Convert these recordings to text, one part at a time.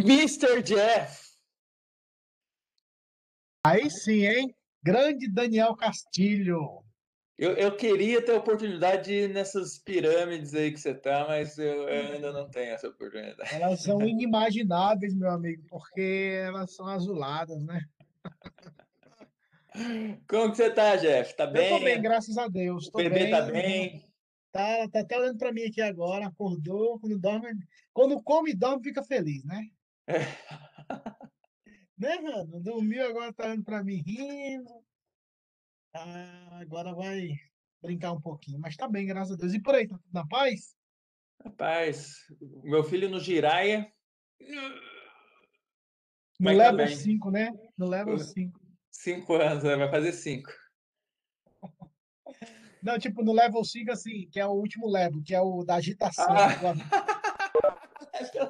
Mr. Jeff. Aí sim, hein? Grande Daniel Castilho. Eu, eu queria ter a oportunidade de ir nessas pirâmides aí que você tá, mas eu, eu ainda não tenho essa oportunidade. Elas são inimagináveis, meu amigo, porque elas são azuladas, né? Como que você tá, Jeff? Tá Eu bem? tô bem, graças a Deus. O Tô bebê tá bem. Tá, tá até olhando pra mim aqui agora, acordou, quando dorme, quando come e dorme, fica feliz, né? Né, mano? Dormiu, agora tá olhando pra mim rindo. Ah, agora vai brincar um pouquinho, mas tá bem, graças a Deus. E por aí, tá tudo na paz? Rapaz, meu filho no Giraia. No Mas tá level bem. 5, né? No level Eu- 5. Cinco anos, né? vai fazer cinco. Não, tipo, no level 5, assim, que é o último level, que é o da agitação. Ah. avião.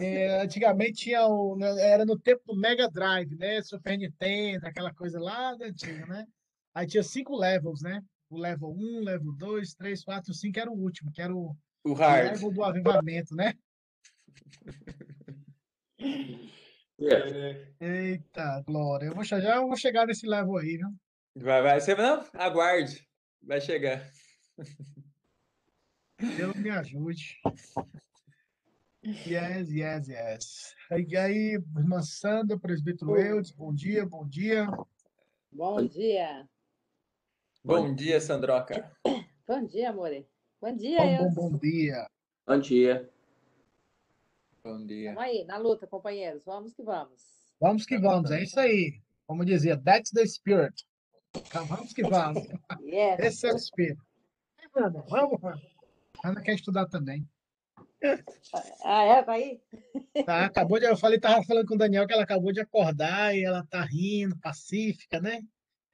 É, antigamente tinha o. né, Era no tempo do Mega Drive, né? Super Nintendo, aquela coisa lá da antiga, né? Aí tinha cinco levels, né? O level 1, level 2, 3, 4, 5 era o último, que era o O o hard. level do avivamento, né? É. Eita, glória. Eu vou chegar, já vou chegar nesse level aí, viu? Vai, vai. Você não? Aguarde. Vai chegar. Deus me ajude. Yes, yes, yes. E aí, irmã Sandra, presbítero Eudes, bom dia, bom dia. Bom dia. Bom dia, Sandroca. Bom dia, amore. Bom dia, Bom, bom, eu. bom dia. Bom dia. Bom dia. Vamos aí, na luta, companheiros. Vamos que vamos. Vamos que vamos, é isso aí. Como dizia, that's the spirit. Vamos que vamos. Yes. Esse é o espírito. Ana, Vamos, Ana. Ana quer estudar também. Ah, é? Tá aí? Tá, acabou de, eu falei, tava falando com o Daniel que ela acabou de acordar e ela tá rindo, pacífica, né?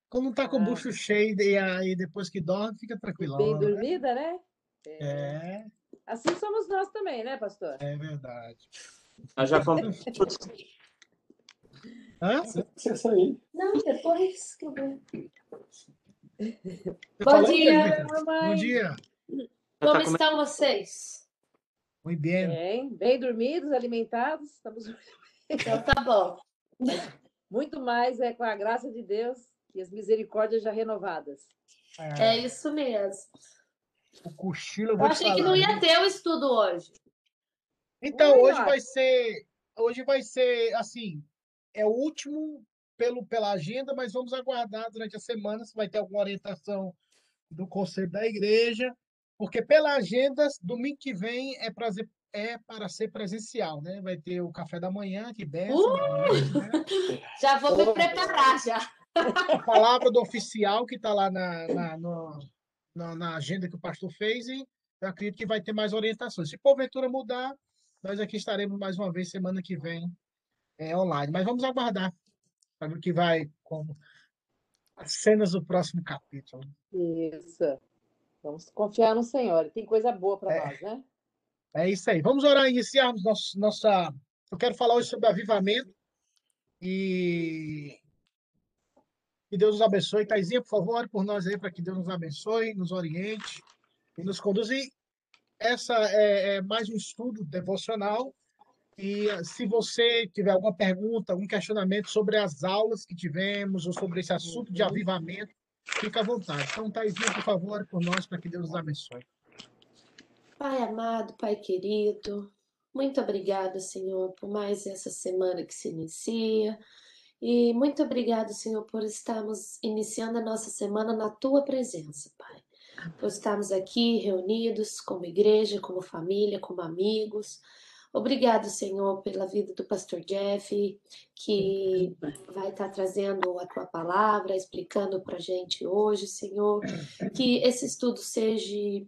Quando não tá com o Ah. bucho cheio e aí depois que dorme, fica Bem tranquilão. né? dormida, né? É, Assim somos nós também, né, pastor? é verdade. Nós já fomos. Hã? Você sair. Não, depois que eu ver. Bom dia, presbítero? Bom mamãe. dia. Já Como tá estão vocês? Muito bem. Bem, bem dormidos, alimentados. Estamos Então tá bom. muito mais é com a graça de Deus e as misericórdias já renovadas. É isso mesmo. o cochilo eu Eu achei que falar, não viu? ia ter o estudo hoje. Então, hoje vai ser, hoje vai ser assim, é o último pelo, pela agenda, mas vamos aguardar durante a semana se vai ter alguma orientação do conselho da igreja, porque pela agenda, domingo que vem é para é para ser presencial, né? Vai ter o café da manhã, que benção, Uh! né? Já vou me preparar já. a palavra do oficial que está lá na, na, no- na, na agenda que o pastor fez e eu acredito que vai ter mais orientações. Se porventura mudar, nós aqui estaremos mais uma vez semana que vem é, online. Mas vamos aguardar ver o que vai como as cenas do próximo capítulo. Isso. Vamos confiar no Senhor. Tem coisa boa para É. nós, né? É isso aí. Vamos orar e iniciarmos nosso, nossa. Eu quero falar hoje sobre avivamento e que Deus nos abençoe. Taizinha, por favor, ore por nós aí para que Deus nos abençoe, nos oriente e nos conduza. E essa é, é mais um estudo devocional. E se você tiver alguma pergunta, algum questionamento sobre as aulas que tivemos ou sobre esse assunto de Uhum. avivamento, fica à vontade. Então, Taizinha, por favor, por nós para que Deus nos abençoe. Pai amado, Pai querido, muito obrigada, Senhor, por mais essa semana que se inicia. E muito obrigado, Senhor, por estarmos iniciando a nossa semana na tua presença, Pai. Por estarmos aqui reunidos como igreja, como família, como amigos. Obrigado, Senhor, pela vida do pastor Jeff, que vai estar trazendo a tua palavra, explicando para a gente hoje, Senhor. Que esse estudo seja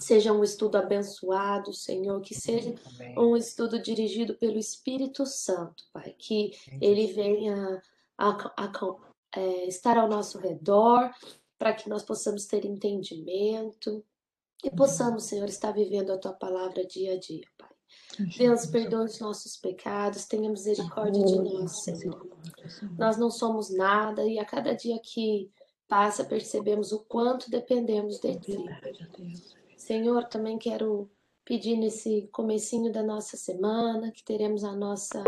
seja um estudo abençoado, Senhor, que seja um estudo dirigido pelo Espírito Santo, Pai, que ele venha a, a- é, estar ao nosso redor, para que nós possamos ter entendimento e possamos, Senhor, estar vivendo a tua palavra dia a dia, Pai. Deus, perdoe os nossos pecados, tenha misericórdia de nós, Senhor. Nós não somos nada e a cada dia que passa percebemos o quanto dependemos de Ti. Senhor, também quero pedir nesse comecinho da nossa semana, que teremos a nossa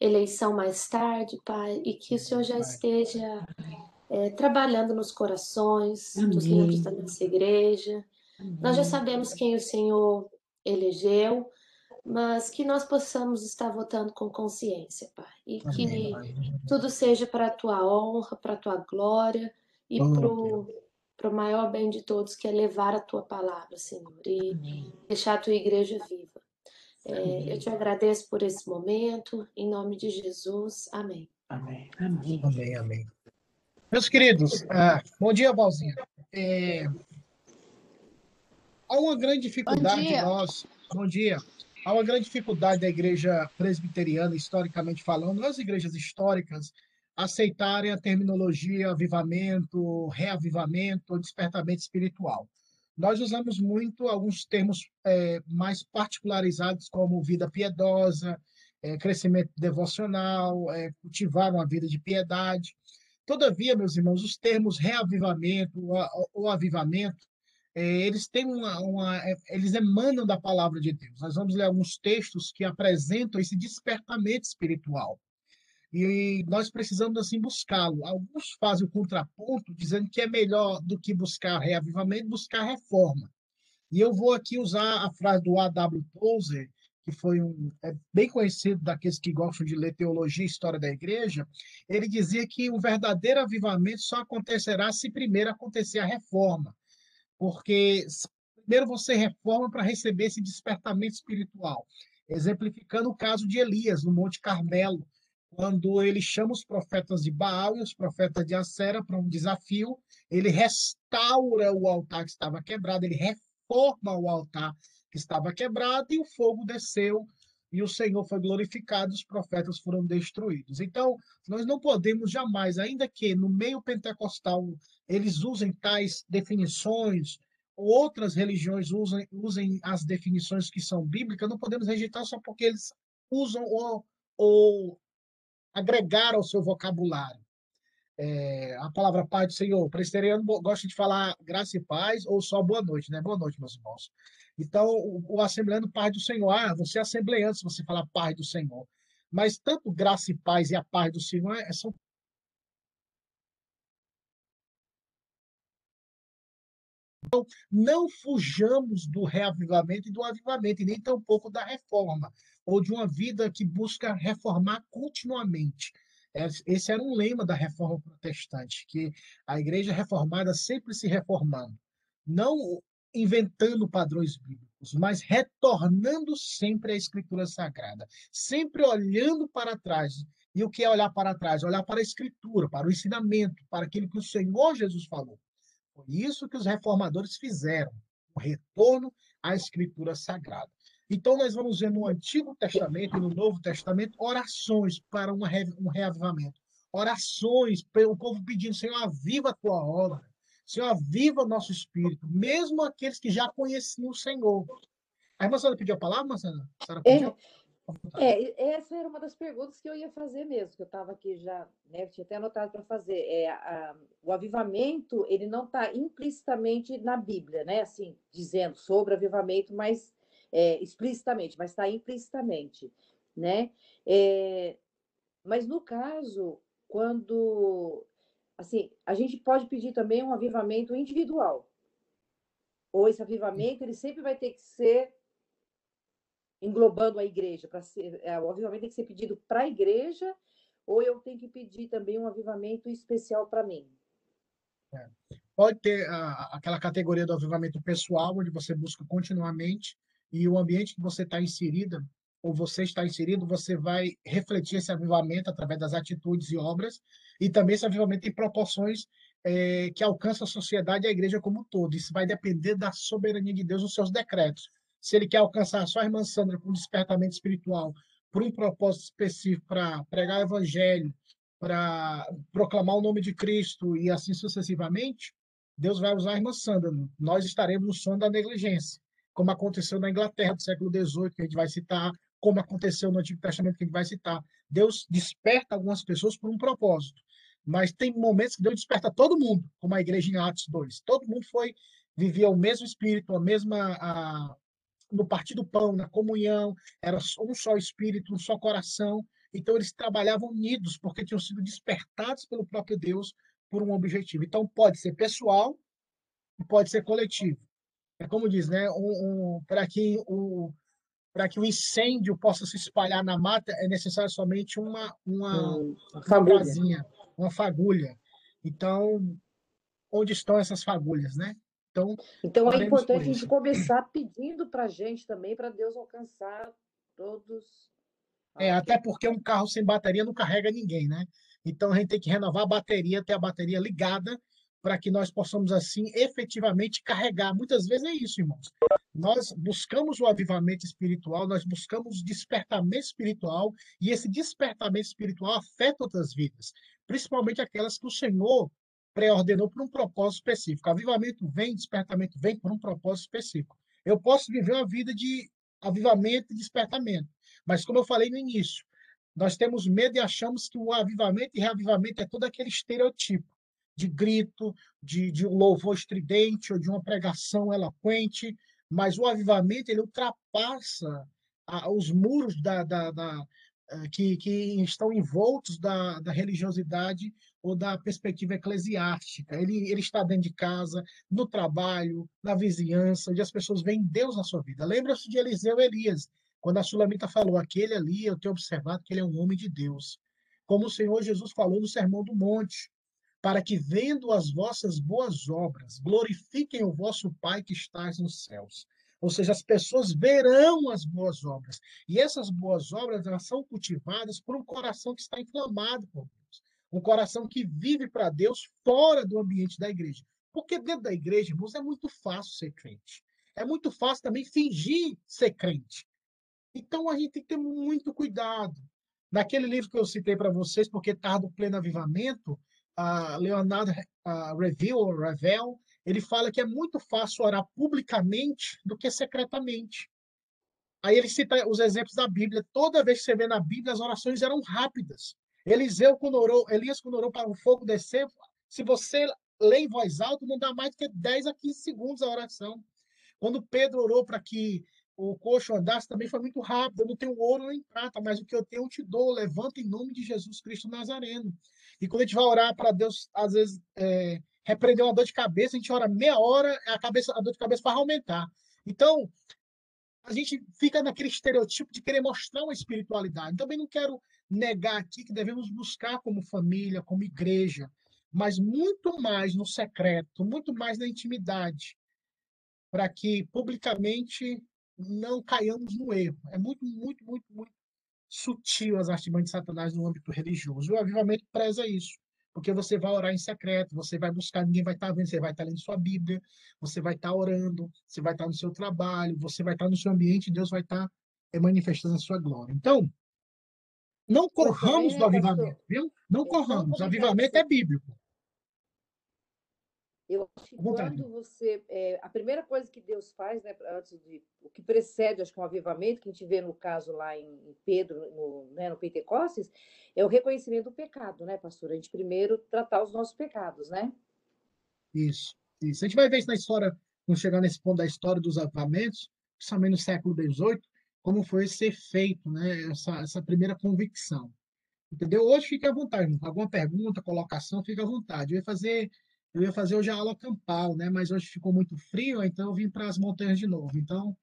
eleição mais tarde, Pai, e que o Senhor já esteja é, trabalhando nos corações dos membros da nossa igreja. Nós já sabemos quem o Senhor elegeu, mas que nós possamos estar votando com consciência, Pai, e que tudo seja para a tua honra, para a tua glória e para o maior bem de todos, que é levar a tua palavra, Senhor, e Amém. deixar a tua igreja viva. É, eu te agradeço por esse momento, em nome de Jesus. Amém. Amém. Amém. Amém. amém. Meus queridos, ah, bom dia, Valzinha. É, há uma grande dificuldade bom nós. Bom dia. Há uma grande dificuldade da igreja presbiteriana, historicamente falando, as igrejas históricas, aceitarem a terminologia avivamento, reavivamento, despertamento espiritual. Nós usamos muito alguns termos é, mais particularizados, como vida piedosa, é, crescimento devocional, é, cultivar uma vida de piedade. Todavia, meus irmãos, os termos reavivamento ou avivamento, eles têm uma, uma, é, eles emanam da palavra de Deus. Nós vamos ler alguns textos que apresentam esse despertamento espiritual. E nós precisamos, assim, buscá-lo. Alguns fazem o contraponto, dizendo que é melhor do que buscar reavivamento, buscar reforma. E eu vou aqui usar a frase do A.W. Tozer, que foi um é bem conhecido daqueles que gostam de ler teologia e história da igreja. Ele dizia que o verdadeiro avivamento só acontecerá se primeiro acontecer a reforma. Porque primeiro você reforma para receber esse despertamento espiritual. Exemplificando o caso de Elias, no Monte Carmelo, quando ele chama os profetas de Baal e os profetas de Acera para um desafio, ele restaura o altar que estava quebrado, ele reforma o altar que estava quebrado e o fogo desceu e o Senhor foi glorificado, os profetas foram destruídos. Então, nós não podemos jamais, ainda que no meio pentecostal eles usem tais definições, ou outras religiões usem, usem as definições que são bíblicas, não podemos rejeitar só porque eles usam ou, ou agregar ao seu vocabulário. É, a palavra paz do Senhor. O gosta de falar graça e paz ou só boa noite, né? Boa noite, meus irmãos. Então, o, o assembleando paz do Senhor. Ah, você é assembleante se você falar paz do Senhor. Mas tanto graça e paz e a paz do Senhor é, são Então, não fujamos do reavivamento e do avivamento, e nem tampouco da reforma, ou de uma vida que busca reformar continuamente. Esse era um lema da reforma protestante, que a igreja reformada sempre se reformando, não inventando padrões bíblicos, mas retornando sempre à escritura sagrada, sempre olhando para trás. E o que é olhar para trás? Olhar para a escritura, para o ensinamento, para aquilo que o Senhor Jesus falou. Foi isso que os reformadores fizeram, o retorno à Escritura Sagrada. Então, nós vamos ver no Antigo Testamento e no Novo Testamento orações para um reavivamento. Orações, o povo pedindo, Senhor, aviva a tua obra. Senhor, aviva o nosso espírito, mesmo aqueles que já conheciam o Senhor. A irmã Sara pediu a palavra, Marcela? Sara pediu? É, é, essa era uma das perguntas que eu ia fazer mesmo, que eu estava aqui já, né, tinha até anotado para fazer. É, a, o avivamento, ele não está implicitamente na Bíblia, né, assim, dizendo sobre avivamento, mas é, explicitamente, mas está implicitamente, né? É, mas no caso, quando, assim, a gente pode pedir também um avivamento individual, ou esse avivamento, ele sempre vai ter que ser englobando a igreja, para ser, é, o avivamento tem que ser pedido para a igreja, ou eu tenho que pedir também um avivamento especial para mim? É. Pode ter a, aquela categoria do avivamento pessoal, onde você busca continuamente, e o ambiente que você está inserida, ou você está inserido, você vai refletir esse avivamento através das atitudes e obras, e também esse avivamento em proporções é, que alcança a sociedade e a igreja como um todo. Isso vai depender da soberania de Deus nos seus decretos se ele quer alcançar só a irmã Sandra com despertamento espiritual, por um propósito específico para pregar o evangelho, para proclamar o nome de Cristo e assim sucessivamente, Deus vai usar a irmã Sandra. Nós estaremos no som da negligência, como aconteceu na Inglaterra do século XVIII, que a gente vai citar, como aconteceu no Antigo Testamento, que a gente vai citar. Deus desperta algumas pessoas por um propósito, mas tem momentos que Deus desperta todo mundo, como a igreja em Atos 2. Todo mundo foi, vivia o mesmo espírito, a mesma, a, no partir do pão, na comunhão, era um só espírito, um só coração. Então eles trabalhavam unidos porque tinham sido despertados pelo próprio Deus por um objetivo. Então pode ser pessoal e pode ser coletivo. É como diz, né? Um, um, para que o para que o incêndio possa se espalhar na mata é necessário somente uma uma, Hum, uma fagulha. casinha, uma fagulha. Então, onde estão essas fagulhas, né? Então, Então é importante a gente começar pedindo para a gente também, para Deus alcançar todos. É, até porque um carro sem bateria não carrega ninguém, né? Então a gente tem que renovar a bateria, ter a bateria ligada, para que nós possamos, assim, efetivamente carregar. Muitas vezes é isso, irmãos. Nós buscamos o avivamento espiritual, nós buscamos o despertamento espiritual, e esse despertamento espiritual afeta outras vidas, principalmente aquelas que o Senhor pré-ordenou por um propósito específico. Avivamento vem, despertamento vem por um propósito específico. Eu posso viver uma vida de avivamento e despertamento. Mas, como eu falei no início, nós temos medo e achamos que o avivamento e reavivamento é todo aquele estereotipo de grito, de, de um louvor estridente ou de uma pregação eloquente, mas o avivamento ele ultrapassa a- os muros da, da, da, eh, que, que estão envoltos da, da religiosidade ou da perspectiva eclesiástica. Ele, ele está dentro de casa, no trabalho, na vizinhança, onde as pessoas veem Deus na sua vida. Lembra-se de Eliseu Elias, quando a Sulamita falou, aquele ali, eu tenho observado que ele é um homem de Deus. Como o Senhor Jesus falou no Sermão do Monte, para que, vendo as vossas boas obras, glorifiquem o vosso Pai que estás nos céus. Ou seja, as pessoas verão as boas obras. E essas boas obras elas são cultivadas por um coração que está inflamado por Deus. Um coração que vive para Deus fora do ambiente da igreja. Porque dentro da igreja, irmãos, é muito fácil ser crente. É muito fácil também fingir ser crente. Então a gente tem que ter muito cuidado. Naquele livro que eu citei para vocês, porque está do pleno avivamento, a Leonardo Reveal, ou Revel, ele fala que é muito fácil orar publicamente do que secretamente. Aí ele cita os exemplos da Bíblia. Toda vez que você vê na Bíblia, as orações eram rápidas. Eliseu, quando orou, Elias, quando orou para o fogo descer, se você lê em voz alta, não dá mais do que 10 a 15 segundos a oração. Quando Pedro orou para que o coxo andasse, também foi muito rápido. Eu não tenho ouro nem prata, mas o que eu tenho eu te dou. Levanta em nome de Jesus Cristo Nazareno. E quando a gente vai orar para Deus, às vezes, é, repreender uma dor de cabeça, a gente ora meia hora, a, cabeça, a dor de cabeça vai aumentar. Então, a gente fica naquele estereotipo de querer mostrar uma espiritualidade. Também não quero negar aqui que devemos buscar como família, como igreja, mas muito mais no secreto, muito mais na intimidade, para que publicamente não caiamos no erro. É muito, muito, muito, muito sutil as artimanhas de Satanás no âmbito religioso. O avivamento preza isso, porque você vai orar em secreto, você vai buscar, ninguém vai estar vendo, você vai estar lendo sua Bíblia, você vai estar orando, você vai estar no seu trabalho, você vai estar no seu ambiente, Deus vai estar manifestando a sua glória. Então, não corramos do avivamento, viu? Não corramos. comentário Avivamento é bíblico. Eu acho que quando você. é, a primeira coisa que Deus faz, né, antes de. O que precede, acho que um avivamento, que a gente vê no caso lá em em Pedro, no, né, no Pentecostes, é o reconhecimento do pecado, né, pastor? A gente primeiro tratar os nossos pecados, né? Isso, isso. A gente vai ver isso na história, quando chegar nesse ponto da história dos avivamentos, principalmente no século XVIII, como foi ser feito, né, essa, essa primeira convicção. Entendeu? Hoje fique à vontade, alguma pergunta, colocação, fique à vontade. Eu ia fazer, eu ia fazer hoje a aula campal, né, mas hoje ficou muito frio, então eu vim para as montanhas de novo. Então,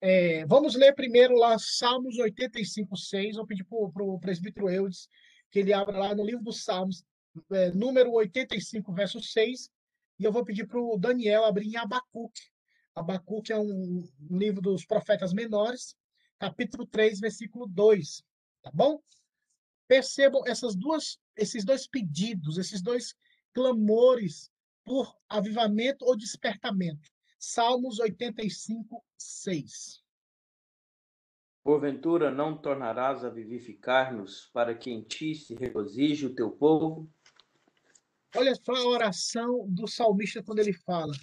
é, vamos ler primeiro lá Salmos 85, 6. Vou pedir para o presbítero Eudes que ele abra lá no livro dos Salmos, é, número 85, verso 6. E eu vou pedir para o Daniel abrir em Abacuque. Abacuque é um, um livro dos profetas menores, capítulo 3, versículo 2. Tá bom? Percebam essas duas, esses dois pedidos, esses dois clamores por avivamento ou despertamento. Salmos 85, 6. Porventura não tornarás a vivificar-nos para que em ti se regozije o teu povo? Olha só a oração do salmista quando ele fala: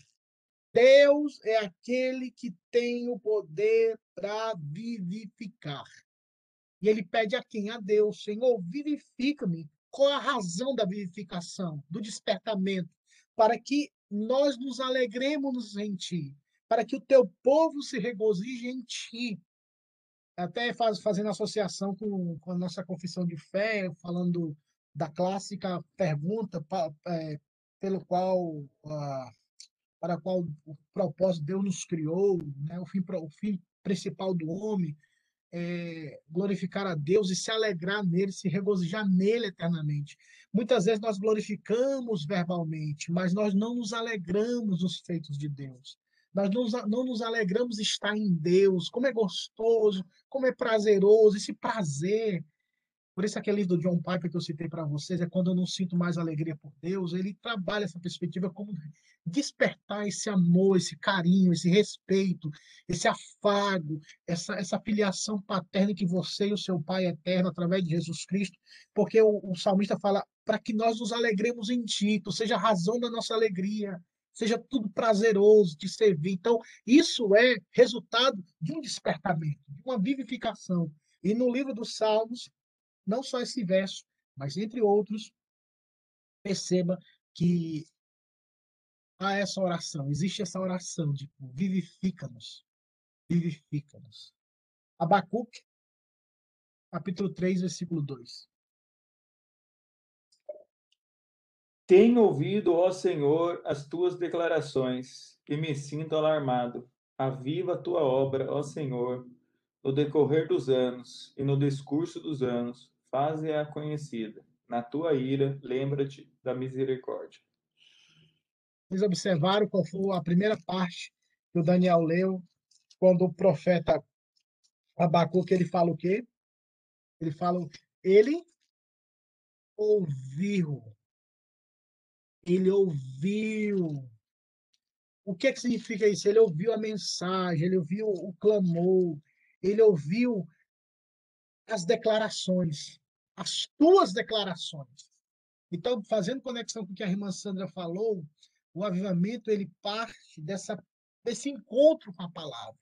Deus é aquele que tem o poder para vivificar. E ele pede a quem? A Deus, Senhor, vivifica-me. Qual a razão da vivificação, do despertamento? Para que nós nos alegremos em ti, para que o teu povo se regozije em ti. Até faz, fazendo associação com, com a nossa confissão de fé, falando da clássica pergunta pa, é, pelo qual para qual o propósito Deus nos criou, né? o, fim, o fim principal do homem, é glorificar a Deus e se alegrar nele, se regozijar nele eternamente. Muitas vezes nós glorificamos verbalmente, mas nós não nos alegramos nos feitos de Deus. Nós não, não nos alegramos estar em Deus, como é gostoso, como é prazeroso, esse prazer por isso, aquele livro do John Piper que eu citei para vocês é quando eu não sinto mais alegria por Deus. Ele trabalha essa perspectiva como despertar esse amor, esse carinho, esse respeito, esse afago, essa, essa filiação paterna que você e o seu Pai eterno, através de Jesus Cristo, porque o, o salmista fala para que nós nos alegremos em Ti, tu seja a razão da nossa alegria, seja tudo prazeroso de servir. Então, isso é resultado de um despertamento, de uma vivificação. E no livro dos Salmos, não só esse verso, mas entre outros, perceba que há essa oração, existe essa oração de vivifica-nos, vivifica-nos. Abacuque, capítulo 3, versículo 2. Tenho ouvido, ó Senhor, as tuas declarações e me sinto alarmado. Aviva a tua obra, ó Senhor, no decorrer dos anos e no discurso dos anos, faze-a conhecida. Na tua ira, lembra-te da misericórdia. Vocês observaram qual foi a primeira parte que o Daniel leu, quando o profeta Abacuque, ele fala o quê? Ele fala, ele ouviu. Ele ouviu. O que, é que significa isso? Ele ouviu a mensagem, ele ouviu o clamor, ele ouviu as declarações, as tuas declarações. Então, fazendo conexão com o que a irmã Sandra falou, o avivamento ele parte dessa, desse encontro com a palavra,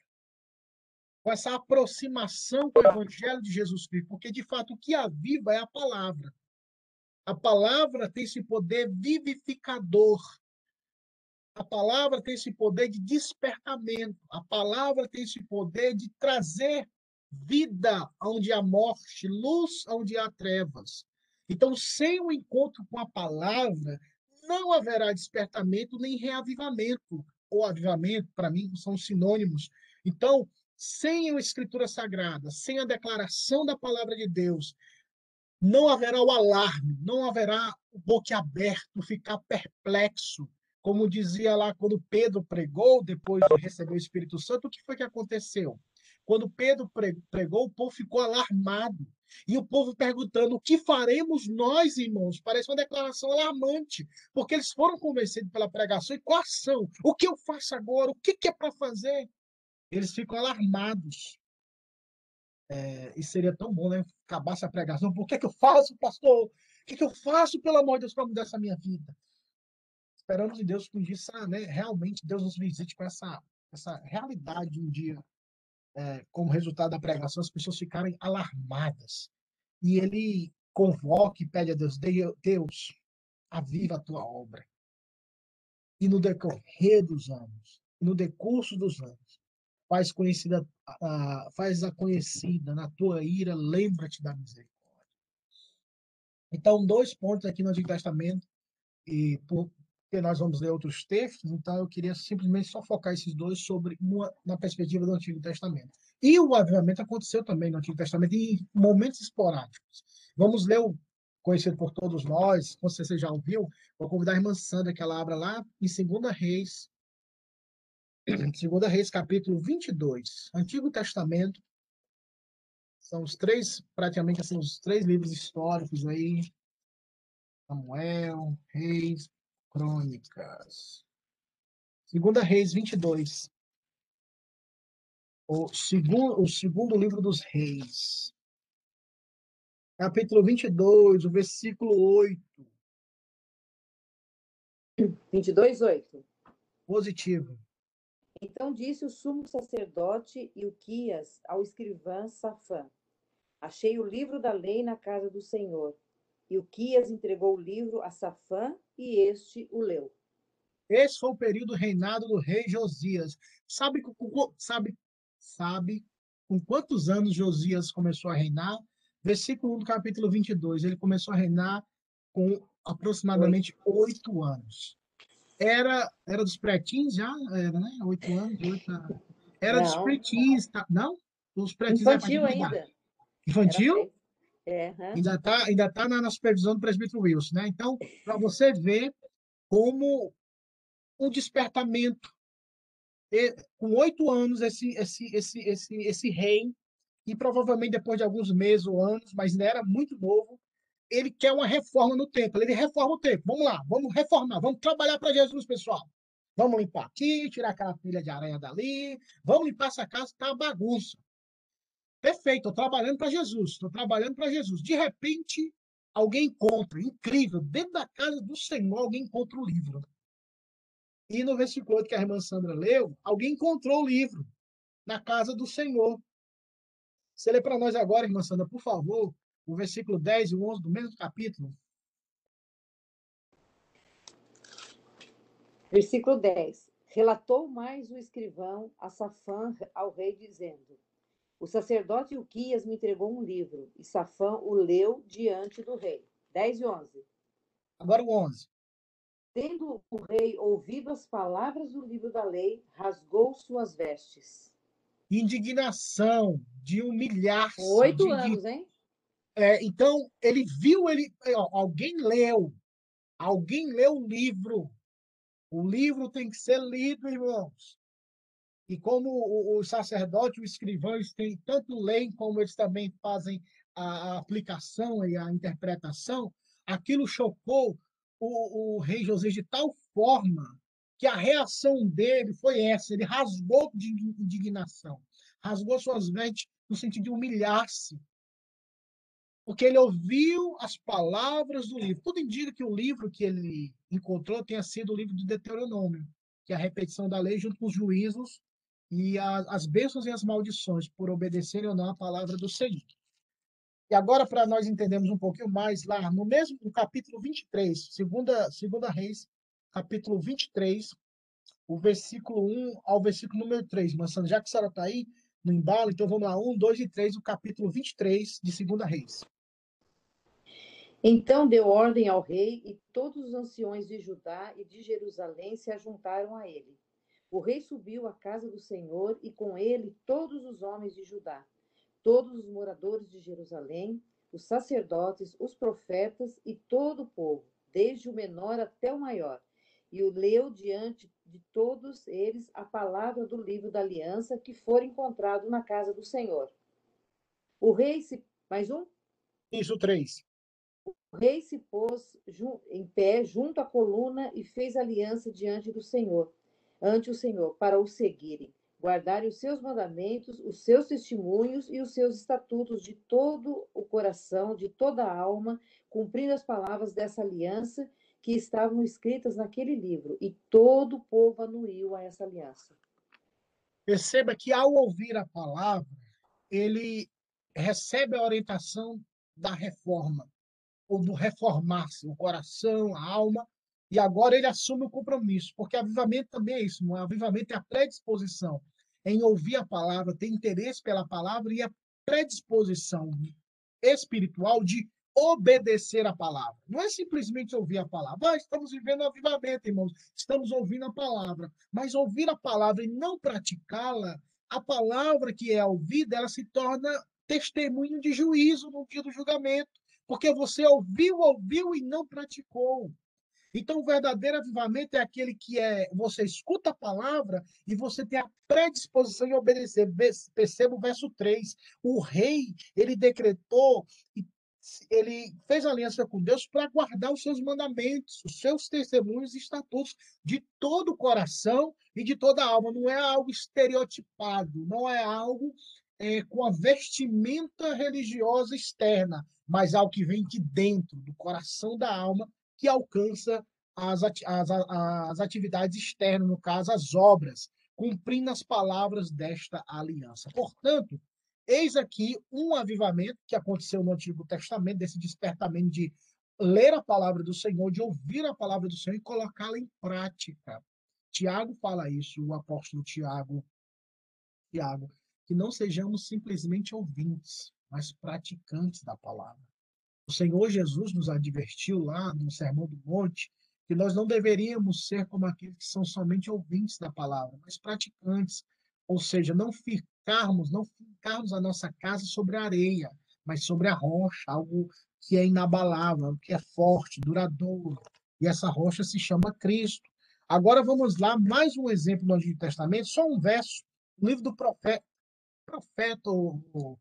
com essa aproximação com o Evangelho de Jesus Cristo, porque de fato o que aviva é a palavra. A palavra tem esse poder vivificador. A palavra tem esse poder de despertamento. A palavra tem esse poder de trazer vida onde há morte, luz onde há trevas. Então, sem o encontro com a palavra, não haverá despertamento nem reavivamento. Ou avivamento, para mim, são sinônimos. Então, sem a escritura sagrada, sem a declaração da palavra de Deus, não haverá o alarme, não haverá o boquiaberto, ficar perplexo. Como dizia lá quando Pedro pregou, depois de receber o Espírito Santo, o que foi que aconteceu? Quando Pedro pregou, o povo ficou alarmado. E o povo perguntando: o que faremos nós, irmãos? Parece uma declaração alarmante, porque eles foram convencidos pela pregação e qual ação? O que eu faço agora? O que, que é para fazer? Eles ficam alarmados. É, e seria tão bom, né? Acabar essa pregação. Por que, que eu faço, pastor? O que, que eu faço, pelo amor de Deus, para mudar essa minha vida? Esperamos em Deus que um dia, né, realmente, Deus nos visite com essa, essa realidade de um dia é, como resultado da pregação, as pessoas ficarem alarmadas. E ele convoca e pede a Deus: Deus, aviva a tua obra. E no decorrer dos anos, no decurso dos anos, faz conhecida, uh, faz a conhecida na tua ira, lembra-te da misericórdia. Então, dois pontos aqui no Antigo Testamento, e por, porque nós vamos ler outros textos, então eu queria simplesmente só focar esses dois sobre uma na perspectiva do Antigo Testamento. E o avivamento aconteceu também no Antigo Testamento em momentos esporádicos. Vamos ler o conhecido por todos nós, como você já ouviu, vou convidar a irmã Sandra que ela abra lá em 2 Reis, 2 Reis capítulo 22, Antigo Testamento, são os três, praticamente assim, os três livros históricos aí, Samuel, Reis, Crônicas. Segunda Reis 22. O segundo, o segundo livro dos Reis. Capítulo 22, o versículo 8. 22, 8. Positivo. Então disse o sumo sacerdote Ilquias ao escrivã Safã: Achei o livro da lei na casa do Senhor. Ilquias entregou o livro a Safã e este o leu. Esse foi o período reinado do rei Josias. Sabe, sabe, sabe com quantos anos Josias começou a reinar? Versículo 1 do capítulo 22. Ele começou a reinar com aproximadamente oito anos. Era, era dos pretinhos já? Era, né? Oito anos, oito Era não. dos pretinhos, tá? não? Dos pretinhos Infantil ainda. Infantil? Uhum. Ainda está ainda tá na, na supervisão do presbítero Wilson, né? Então, para você ver como um despertamento. E, com oito anos, esse, esse, esse, esse, esse rei, e provavelmente depois de alguns meses ou anos, mas ainda era muito novo, ele quer uma reforma no templo. Ele reforma o templo. Vamos lá, vamos reformar, vamos trabalhar para Jesus, pessoal. Vamos limpar aqui, tirar aquela pilha de aranha dali, vamos limpar essa casa, uma bagunça. Perfeito, estou trabalhando para Jesus, estou trabalhando para Jesus. De repente, alguém encontra, incrível, dentro da casa do Senhor, alguém encontra o livro. E no versículo que a irmã Sandra leu, alguém encontrou o livro na casa do Senhor. Você lê para nós agora, irmã Sandra, por favor, o versículo 10 e 11 do mesmo capítulo. Versículo 10. Relatou mais o escrivão a Safã ao rei, dizendo: O sacerdote Uquias me entregou um livro, e Safã o leu diante do rei. 10 e 11. Agora o 11. Tendo o rei ouvido as palavras do livro da lei, rasgou suas vestes. Indignação de humilhar-se. Oito de... anos, hein? É, então, ele viu, ele, ó, alguém leu, alguém leu o livro. O livro tem que ser lido, irmãos. E como o, o sacerdote, os escrivãos têm tanto lei como eles também fazem a, aplicação e a interpretação, aquilo chocou o, o rei José de tal forma que a reação dele foi essa: ele rasgou de indignação, rasgou suas vestes no sentido de humilhar-se. Porque ele ouviu as palavras do livro. Tudo indica que o livro que ele encontrou tenha sido o livro de Deuteronômio, que é a repetição da lei junto com os juízos e a, as bênçãos e as maldições por obedecerem ou não a palavra do Senhor. E agora, para nós entendermos um pouquinho mais, lá no mesmo no capítulo 23, segunda, segunda Reis, capítulo 23, o versículo 1 ao versículo número 3. Mansando, já que a senhora está aí no embalo, então vamos lá, 1, 2 e 3, o capítulo 23 de segunda Reis. Então deu ordem ao rei, e todos os anciões de Judá e de Jerusalém se ajuntaram a ele. O rei subiu à casa do Senhor, e com ele todos os homens de Judá todos os moradores de Jerusalém, os sacerdotes, os profetas e todo o povo, desde o menor até o maior, e o leu diante de todos eles a palavra do livro da aliança que for encontrado na casa do Senhor. O rei se. Mais um? Isso, três. O rei se pôs em pé junto à coluna e fez aliança diante do Senhor, ante o Senhor, para o seguirem guardarem os seus mandamentos, os seus testemunhos e os seus estatutos de todo o coração, de toda a alma, cumprindo as palavras dessa aliança que estavam escritas naquele livro. E todo o povo anuiu a essa aliança. Perceba que ao ouvir a palavra, ele recebe a orientação da reforma, ou do reformar-se, o coração, a alma, e agora ele assume o compromisso, porque avivamento também é isso, o avivamento é a predisposição em ouvir a palavra, ter interesse pela palavra e a predisposição espiritual de obedecer a palavra. Não é simplesmente ouvir a palavra. Ah, estamos vivendo avivamento, irmãos. Estamos ouvindo a palavra. Mas ouvir a palavra e não praticá-la, a palavra que é ouvida, ela se torna testemunho de juízo no dia do julgamento. Porque você ouviu, ouviu e não praticou. Então, o verdadeiro avivamento é aquele que é você escuta a palavra e você tem a predisposição de obedecer. Perceba o verso 3. O rei, ele decretou ele fez aliança com Deus para guardar os seus mandamentos, os seus testemunhos e estatutos de todo o coração e de toda a alma. Não é algo estereotipado, não é algo é, com a vestimenta religiosa externa, mas algo que vem de dentro, do coração da alma, que alcança as, as, as atividades externas, no caso, as obras, cumprindo as palavras desta aliança. Portanto, eis aqui um avivamento que aconteceu no Antigo Testamento, desse despertamento de ler a palavra do Senhor, de ouvir a palavra do Senhor e colocá-la em prática. Tiago fala isso, o apóstolo Tiago, Tiago, que não sejamos simplesmente ouvintes, mas praticantes da palavra. O Senhor Jesus nos advertiu lá no Sermão do Monte que nós não deveríamos ser como aqueles que são somente ouvintes da palavra, mas praticantes, ou seja, não ficarmos, não ficarmos a nossa casa sobre a areia, mas sobre a rocha, algo que é inabalável, que é forte, duradouro. E essa rocha se chama Cristo. Agora vamos lá, mais um exemplo no Antigo Testamento, só um verso, o livro do profeta, profeta o, o,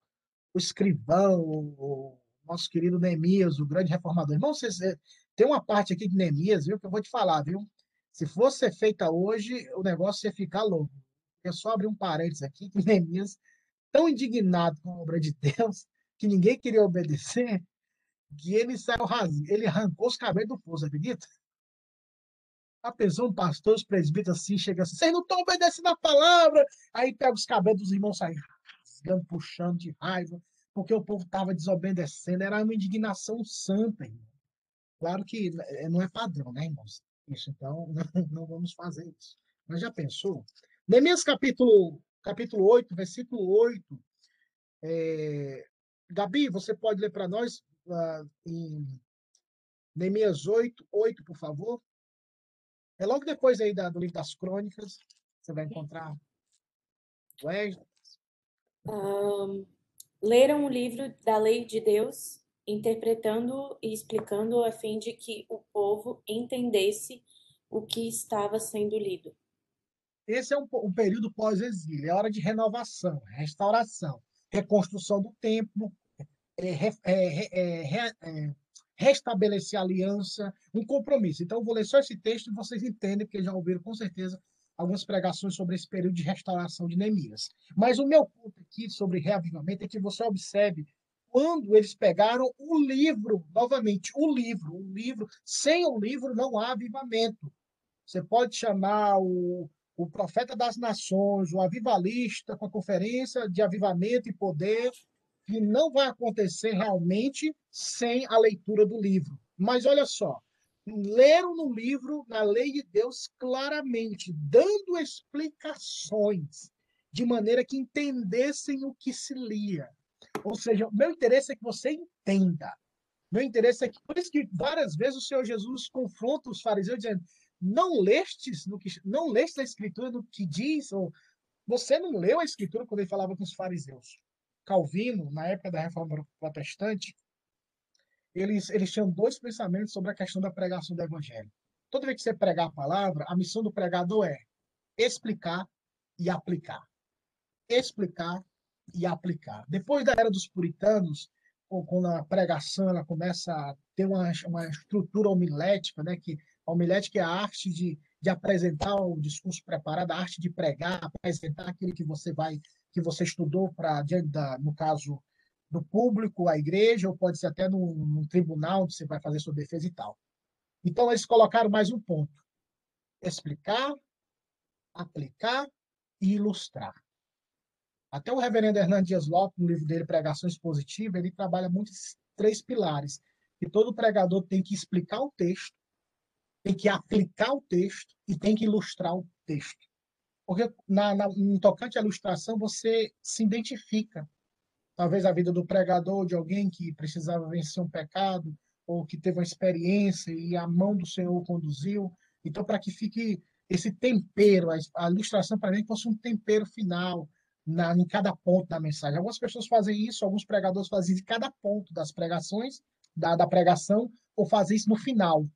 o escrivão, o, nosso querido Neemias, o grande reformador. Irmão, vocês, tem uma parte aqui de Neemias, viu, que eu vou te falar, viu? Se fosse feita hoje, o negócio ia ficar louco. É só abrir um parênteses aqui, que Neemias, tão indignado com a obra de Deus, que ninguém queria obedecer, que ele saiu ele arrancou os cabelos do poço, acredita? A pessoa, um pastor, os presbíteros assim, chega assim, vocês não estão obedecendo a palavra. Aí pega os cabelos dos irmãos, sai rasgando, puxando de raiva, porque o povo estava desobedecendo. Era uma indignação santa, irmão. Claro que eh, não é padrão, né, irmãos? Isso, então, não, não vamos fazer isso. Mas já pensou? Neemias capítulo, capítulo 8, versículo 8. É... Gabi, você pode ler para nós uh, em Neemias 8, 8, por favor? É logo depois aí da, do livro das crônicas, você vai encontrar o Um, leram o livro da lei de Deus interpretando e explicando a fim de que o povo entendesse o que estava sendo lido. Esse é um, um período pós-exílio, é hora de renovação, restauração, reconstrução do templo, é, é, é, é, restabelecer a aliança, um compromisso. Então, eu vou ler só esse texto e vocês entendem, porque já ouviram com certeza algumas pregações sobre esse período de restauração de Neemias. Mas o meu ponto aqui sobre reavivamento é que você observe quando eles pegaram o livro, novamente, o livro, o livro, sem o livro não há avivamento. Você pode chamar o, o profeta das nações, o avivalista, com a conferência de avivamento e poder, que não vai acontecer realmente sem a leitura do livro. Mas olha só, leram no livro, na lei de Deus, claramente, dando explicações, de maneira que entendessem o que se lia. Ou seja, meu interesse é que você entenda. Meu interesse é que, por isso que várias vezes o Senhor Jesus confronta os fariseus dizendo: não lestes no que não lestes a escritura no que diz ou você não leu a escritura quando ele falava com os fariseus. Calvino, na época da Reforma Protestante, eles, eles tinham dois pensamentos sobre a questão da pregação do evangelho. Toda vez que você pregar a palavra, a missão do pregador é explicar e aplicar. Explicar e aplicar. Depois da era dos puritanos, quando a pregação ela começa a ter uma, uma estrutura homilética, né, que a homilética é a arte de, de apresentar o discurso preparado, a arte de pregar, apresentar aquilo que você vai que você estudou para no caso do público, a igreja, ou pode ser até num, num tribunal onde você vai fazer sua defesa e tal. Então eles colocaram mais um ponto: explicar, aplicar e ilustrar. Até o reverendo Hernando Dias Lopes, no livro dele, Pregação Expositiva, ele trabalha muito esses três pilares. Que todo pregador tem que explicar o texto, tem que aplicar o texto e tem que ilustrar o texto. Porque na, na, no tocante à ilustração, você se identifica. Talvez a vida do pregador, de alguém que precisava vencer um pecado, ou que teve uma experiência e a mão do Senhor conduziu. Então, para que fique esse tempero, a, a ilustração para mim fosse um tempero final, na, em cada ponto da mensagem. Algumas pessoas fazem isso, alguns pregadores fazem isso em cada ponto das pregações, da, da pregação, ou fazem isso no final,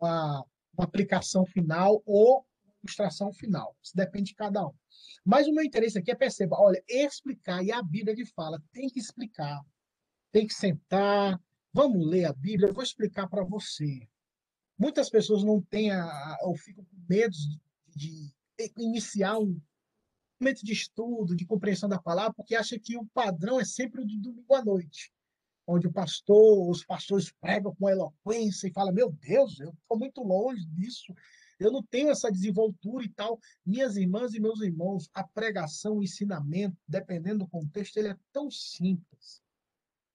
uma, uma aplicação final ou ilustração final. Isso depende de cada um. Mas o meu interesse aqui é perceba, olha, explicar, e a Bíblia que fala, tem que explicar, tem que sentar, vamos ler a Bíblia, eu vou explicar para você. Muitas pessoas não têm, a, ou ficam com medo de, de iniciar um, momento de estudo, de compreensão da palavra, porque acha que o padrão é sempre o de domingo à noite, onde o pastor, os pastores pregam com eloquência e falam: Meu Deus, eu estou muito longe disso, eu não tenho essa desenvoltura e tal. Minhas irmãs e meus irmãos, a pregação, o ensinamento, dependendo do contexto, ele é tão simples.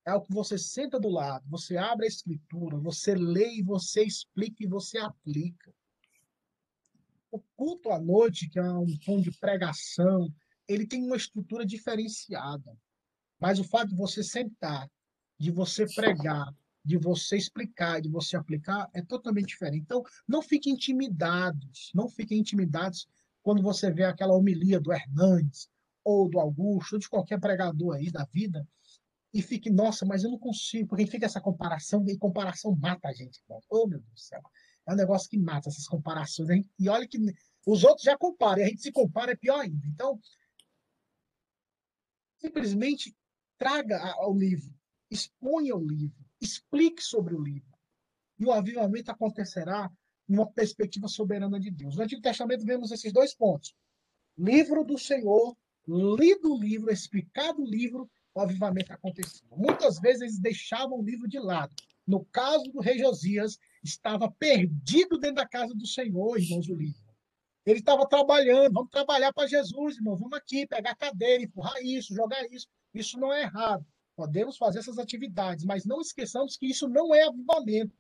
é o que você senta do lado, você abre a escritura, você lê e você explica e você aplica. O culto à noite, que é um tom de pregação, ele tem uma estrutura diferenciada. Mas o fato de você sentar, de você pregar, de você explicar, de você aplicar, é totalmente diferente. Então, não fiquem intimidados, não fiquem intimidados quando você vê aquela homilia do Hernandes, ou do Augusto, ou de qualquer pregador aí da vida, e fique, nossa, mas eu não consigo, porque fica essa comparação, e comparação mata a gente. Oh, meu Deus do céu. É um negócio que mata essas comparações. Hein? E olha que os outros já comparam, e a gente se compara é pior ainda. Então, simplesmente traga o livro, exponha o livro, explique sobre o livro. E o avivamento acontecerá numa perspectiva soberana de Deus. No Antigo Testamento vemos esses dois pontos. Livro do Senhor, lido o livro, explicado o livro, o avivamento acontecia. Muitas vezes eles deixavam o livro de lado. No caso do rei Josias, estava perdido dentro da casa do Senhor, irmãos, o livro. Ele estava trabalhando, vamos trabalhar para Jesus, irmão, vamos aqui, pegar a cadeira, empurrar isso, jogar isso. Isso não é errado. Podemos fazer essas atividades, mas não esqueçamos que isso não é avivamento.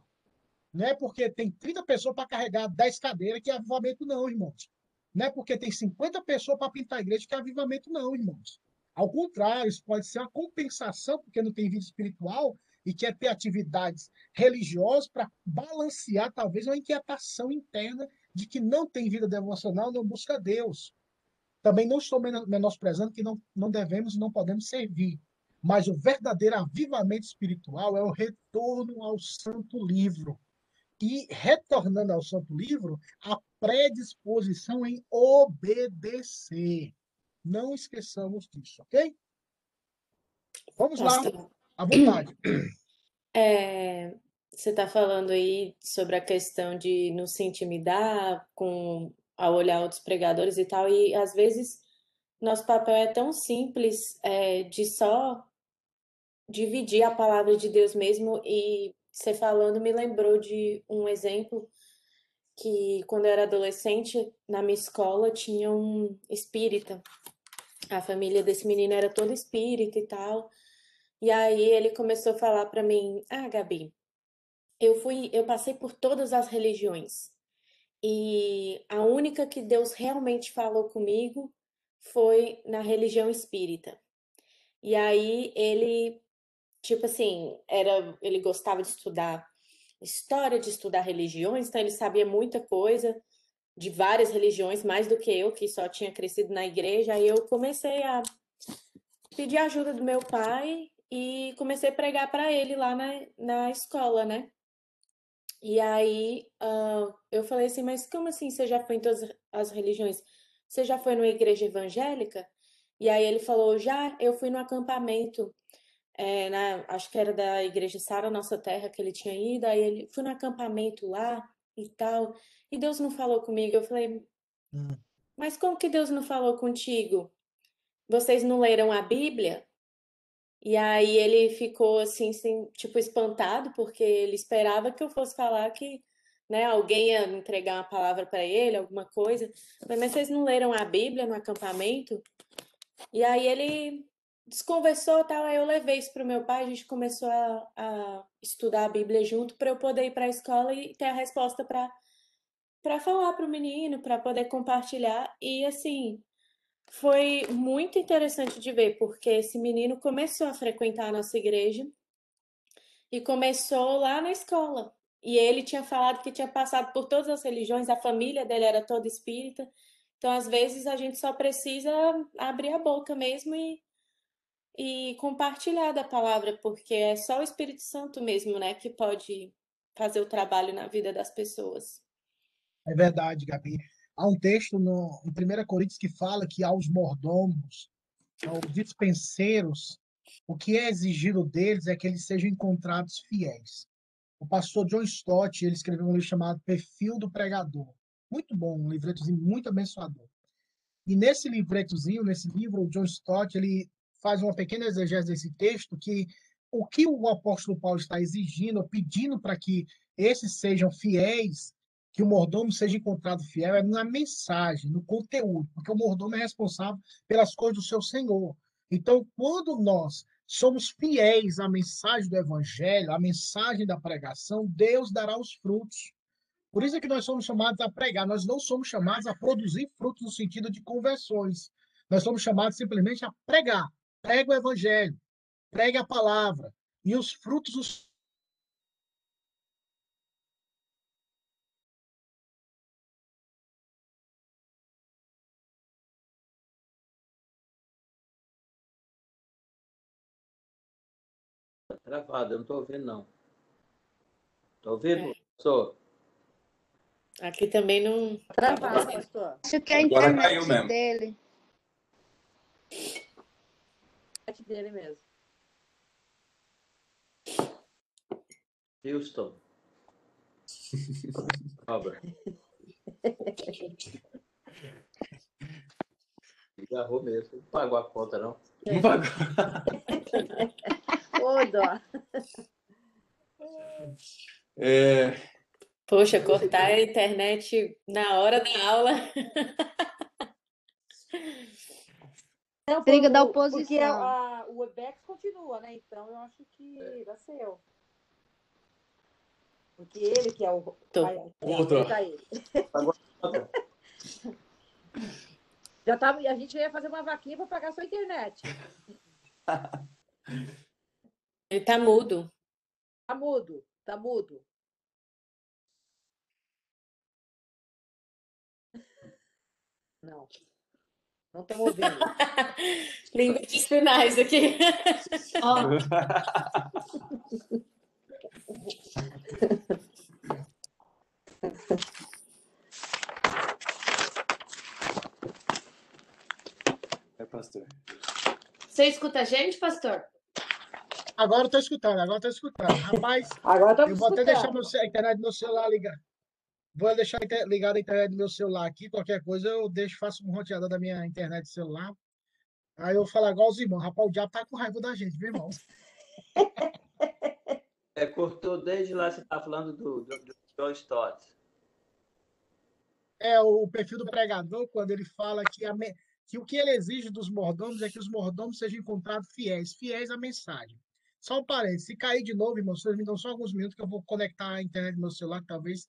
Não é porque tem 30 pessoas para carregar 10 cadeiras que é avivamento, não, irmãos. Não é porque tem 50 pessoas para pintar a igreja que é avivamento, não, irmãos. Ao contrário, isso pode ser uma compensação, porque não tem vida espiritual e quer ter atividades religiosas para balancear, talvez, uma inquietação interna de que não tem vida devocional, não busca Deus. Também não estou menosprezando que não, não devemos e não podemos servir. Mas o verdadeiro avivamento espiritual é o retorno ao Santo Livro. E retornando ao Santo Livro, a predisposição em obedecer. Não esqueçamos disso, ok? Vamos Pastor, lá, à vontade. É, você está falando aí sobre a questão de não se intimidar com a olhar outros pregadores e tal, e às vezes nosso papel é tão simples é, de só dividir a palavra de Deus mesmo e você falando me lembrou de um exemplo que quando eu era adolescente, na minha escola tinha um espírita. A família desse menino era toda espírita e tal. E aí ele começou a falar para mim: "Ah, Gabi, eu fui, eu passei por todas as religiões. E a única que Deus realmente falou comigo foi na religião espírita. E aí ele, tipo assim, era, ele gostava de estudar história, de estudar religiões, então ele sabia muita coisa de várias religiões, mais do que eu, que só tinha crescido na igreja. Aí eu comecei a pedir ajuda do meu pai e comecei a pregar para ele lá na, na escola, né? E aí uh, eu falei assim, mas como assim você já foi em todas as religiões? Você já foi numa igreja evangélica? E aí ele falou, já, eu fui no acampamento, é, na, acho que era da igreja Sara Nossa Terra que ele tinha ido, aí ele fui no acampamento lá e tal, e Deus não falou comigo. Eu falei, hum. mas como que Deus não falou contigo? Vocês não leram a Bíblia? E aí ele ficou assim, assim, tipo, espantado, porque ele esperava que eu fosse falar que né, alguém ia entregar uma palavra para ele, alguma coisa. Mas vocês não leram a Bíblia no acampamento? E aí ele desconversou tal, aí eu levei isso para o meu pai, a gente começou a, a estudar a Bíblia junto para eu poder ir para a escola e ter a resposta para para falar para o menino, para poder compartilhar. E assim, foi muito interessante de ver, porque esse menino começou a frequentar a nossa igreja e começou lá na escola. E ele tinha falado que tinha passado por todas as religiões, a família dele era toda espírita. Então, às vezes, a gente só precisa abrir a boca mesmo e, e compartilhar da palavra, porque é só o Espírito Santo mesmo, né, que pode fazer o trabalho na vida das pessoas. É verdade, Gabi. Há um texto no, em 1 Coríntios que fala que aos mordomos, aos dispenseiros, o que é exigido deles é que eles sejam encontrados fiéis. O pastor John Stott, ele escreveu um livro chamado Perfil do Pregador. Muito bom, um livretozinho muito abençoador. E nesse livretozinho, nesse livro, o John Stott, ele faz uma pequena exegese desse texto que o que o apóstolo Paulo está exigindo, pedindo para que esses sejam fiéis, que o mordomo seja encontrado fiel é na mensagem, no conteúdo, porque o mordomo é responsável pelas coisas do seu senhor. Então, quando nós somos fiéis à mensagem do evangelho, à mensagem da pregação, Deus dará os frutos. Por isso é que nós somos chamados a pregar, nós não somos chamados a produzir frutos no sentido de conversões. Nós somos chamados simplesmente a pregar. Prega o evangelho, pregue a palavra, e os frutos os Travado, eu não estou ouvindo, não. Está ouvindo, É. professor? Aqui também não. Travado, pastor. Acho que é a internet dele. Dele mesmo. Houston. Robert. Agarrou mesmo. Não pagou a conta, não. Não pagou. Ô, dó. É, Poxa, cortar a internet na hora da aula. Não, Briga foi da o- Porque oposição. a, o Webex continua, né? Então eu acho que vai ser eu. Porque ele que é o. Tô. Ai, ai, Outro. tá a conta. Já tava, a gente ia fazer uma vaquinha para pagar sua internet. Ele tá mudo. Tá mudo, tá mudo. Não. Não estamos ouvindo. Língua de sinais aqui. É pastor. você escuta a gente, pastor? Agora eu tô escutando, agora eu tô escutando. Rapaz, Agora eu vou até deixar escutando. meu, ce- a internet do meu celular ligar. Vou deixar ligada a internet do meu celular aqui. Qualquer coisa eu deixo, faço um roteador da minha internet celular. Aí eu falo igual os irmãos. Rapaz, o diabo tá com raiva da gente, viu, irmão? É, cortou desde lá, você está falando do, do, do John Stott. É o perfil do pregador, quando ele fala que, a que o que ele exige dos mordomos é que os mordomos sejam encontrados fiéis, fiéis à mensagem. Só um parênteses, se cair de novo, irmão, vocês me dão só alguns minutos que eu vou conectar a internet do meu celular, que talvez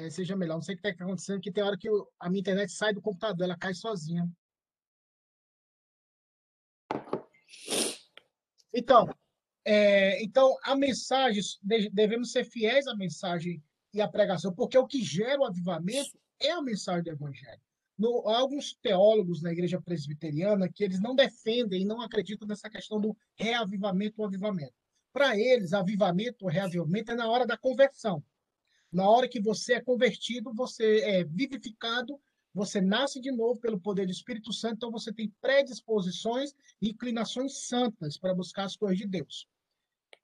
eh, seja melhor. Não sei o que está acontecendo, que tem hora que eu- a minha internet sai do computador, ela cai sozinha. Então, é, então a mensagem, de- devemos ser fiéis à mensagem e à pregação, porque o que gera o avivamento é a mensagem do evangelho. No, alguns teólogos na igreja presbiteriana que eles não defendem e não acreditam nessa questão do reavivamento ou avivamento. Para eles, avivamento ou reavivamento é na hora da conversão. Na hora que você é convertido, você é vivificado, você nasce de novo pelo poder do Espírito Santo, então você tem predisposições e inclinações santas para buscar as coisas de Deus.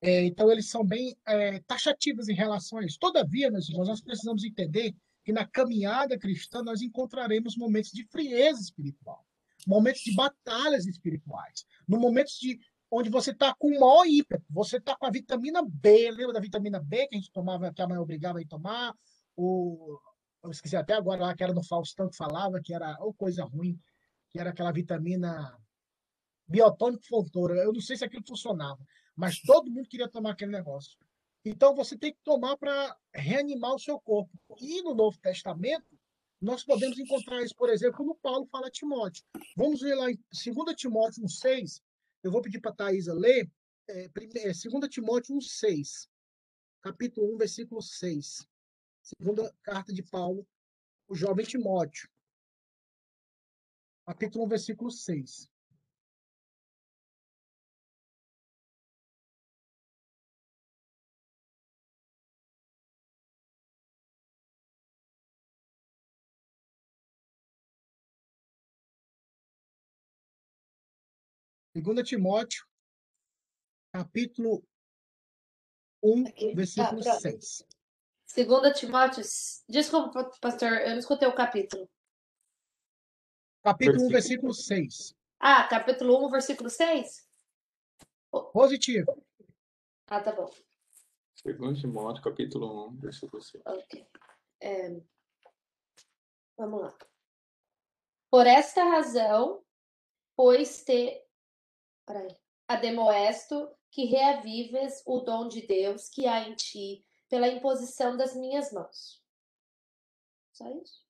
É, então, eles são bem é, taxativos em relação a isso. Todavia, meus irmãos, nós precisamos entender que na caminhada cristã nós encontraremos momentos de frieza espiritual, momentos de batalhas espirituais, no momentos de onde você está com o maior ímpeto, você está com a vitamina B, lembra da vitamina B que a gente tomava, que a mãe obrigava a tomar? O, eu esqueci até agora lá que era no Faustão que falava que era ou coisa ruim, que era aquela vitamina biotônico fontoura. Eu não sei se aquilo funcionava, mas todo mundo queria tomar aquele negócio. Então você tem que tomar para reanimar o seu corpo. E no Novo Testamento, nós podemos encontrar isso, por exemplo, quando Paulo fala a Timóteo. Vamos ver lá em 2 Timóteo 1,6. Eu vou pedir para a Thaisa ler. É, é, 2 Timóteo 1,6. Capítulo 1, versículo 6. Segunda carta de Paulo, o jovem Timóteo. Capítulo 1, versículo 6. Segunda Timóteo, capítulo 1, Aqui. versículo Ah, pronto. 6. Segunda Timóteo. Desculpa, pastor, eu não escutei o capítulo. Capítulo 1, Versículo. versículo 6. Ah, capítulo 1, versículo 6? Positivo. Ah, tá bom. Segundo Timóteo, capítulo 1, versículo 6. Ok. É, Vamos lá. Por esta razão, pois te. Peraí. ademoesto que reavives o dom de Deus que há em ti pela imposição das minhas mãos. Só isso?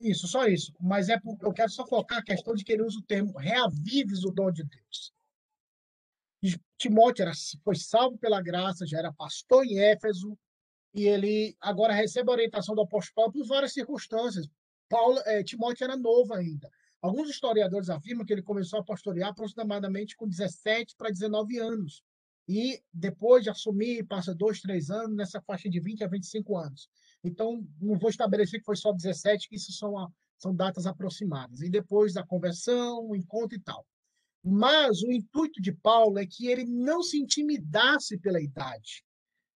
Isso, só isso. Mas é porque eu quero só focar a questão de que ele usa o termo reavives o dom de Deus. Timóteo era, foi salvo pela graça, já era pastor em Éfeso, e ele agora recebe a orientação do apóstolo Paulo por várias circunstâncias. Paulo, é, Timóteo era novo ainda. Alguns historiadores afirmam que ele começou a pastorear aproximadamente com 17 para 19 anos. E depois de assumir, passa dois, três anos, nessa faixa de 20 a 25 anos. Então, não vou estabelecer que foi só 17, que isso são, a, são datas aproximadas. E depois da conversão, o encontro e tal. Mas o intuito de Paulo é que ele não se intimidasse pela idade,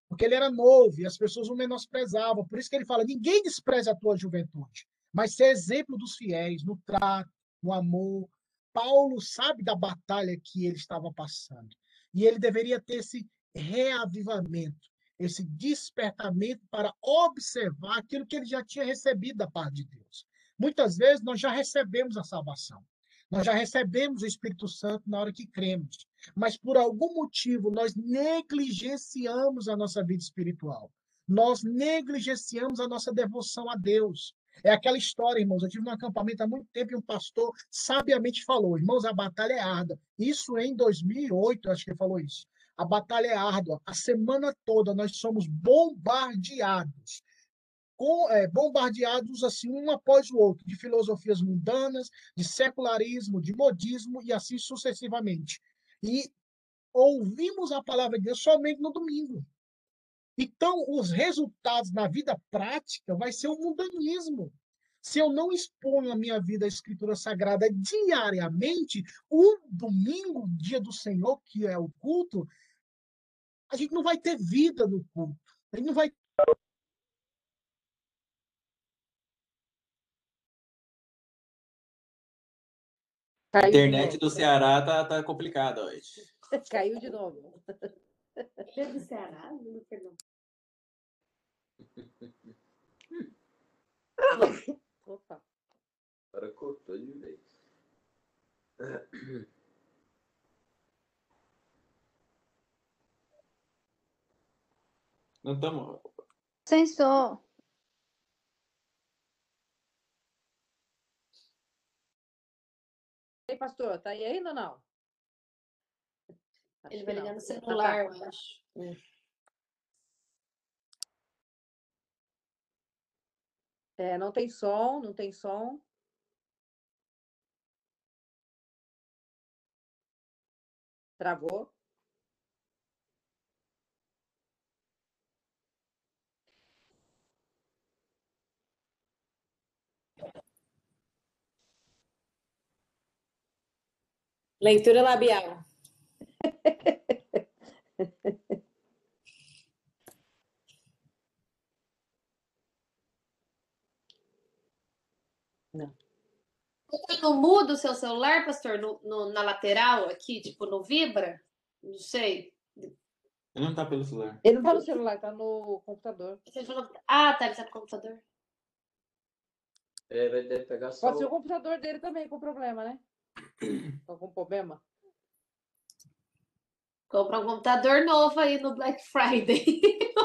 porque ele era novo e as pessoas o menosprezavam. Por isso que ele fala: ninguém despreza a tua juventude, mas ser exemplo dos fiéis no trato, no amor. Paulo sabe da batalha que ele estava passando e ele deveria ter esse reavivamento, esse despertamento para observar aquilo que ele já tinha recebido da parte de Deus. Muitas vezes nós já recebemos a salvação, nós já recebemos o Espírito Santo na hora que cremos, mas por algum motivo nós negligenciamos a nossa vida espiritual. Nós negligenciamos a nossa devoção a Deus. É aquela história, irmãos. Eu tive num acampamento há muito tempo e um pastor sabiamente falou: irmãos, a batalha é árdua. Isso em 2008, acho que ele falou isso. A batalha é árdua. A semana toda nós somos bombardeados com, é, bombardeados assim um após o outro, de filosofias mundanas, de secularismo, de modismo e assim sucessivamente. E ouvimos a palavra de Deus somente no domingo. Então, os resultados na vida prática vai ser o mundanismo. Se eu não exponho a minha vida à Escritura Sagrada diariamente, o domingo, dia do Senhor, que é o culto, a gente não vai ter vida no culto. A gente não vai A internet do Ceará tá, tá complicada hoje. Caiu de novo. É do Ceará? Perdão. Opa. Agora cortou de vez. Não estamos. Sem som. E aí, pastor, tá aí ainda ou não? Acho Ele vai ligar no celular, eu acho. É, não tem som, não tem som. Travou. Leitura labial. Você não muda o seu celular, pastor, no, no- na lateral aqui, tipo, no vibra? Não sei. Ele não tá pelo celular. Ele não tá no celular, tá no computador. Você falou. Ah, tá, ele tá no computador. É, vai pegar só. Pode ser o computador dele também com problema, né? Tá com problema? Compra um computador novo aí no Black Friday.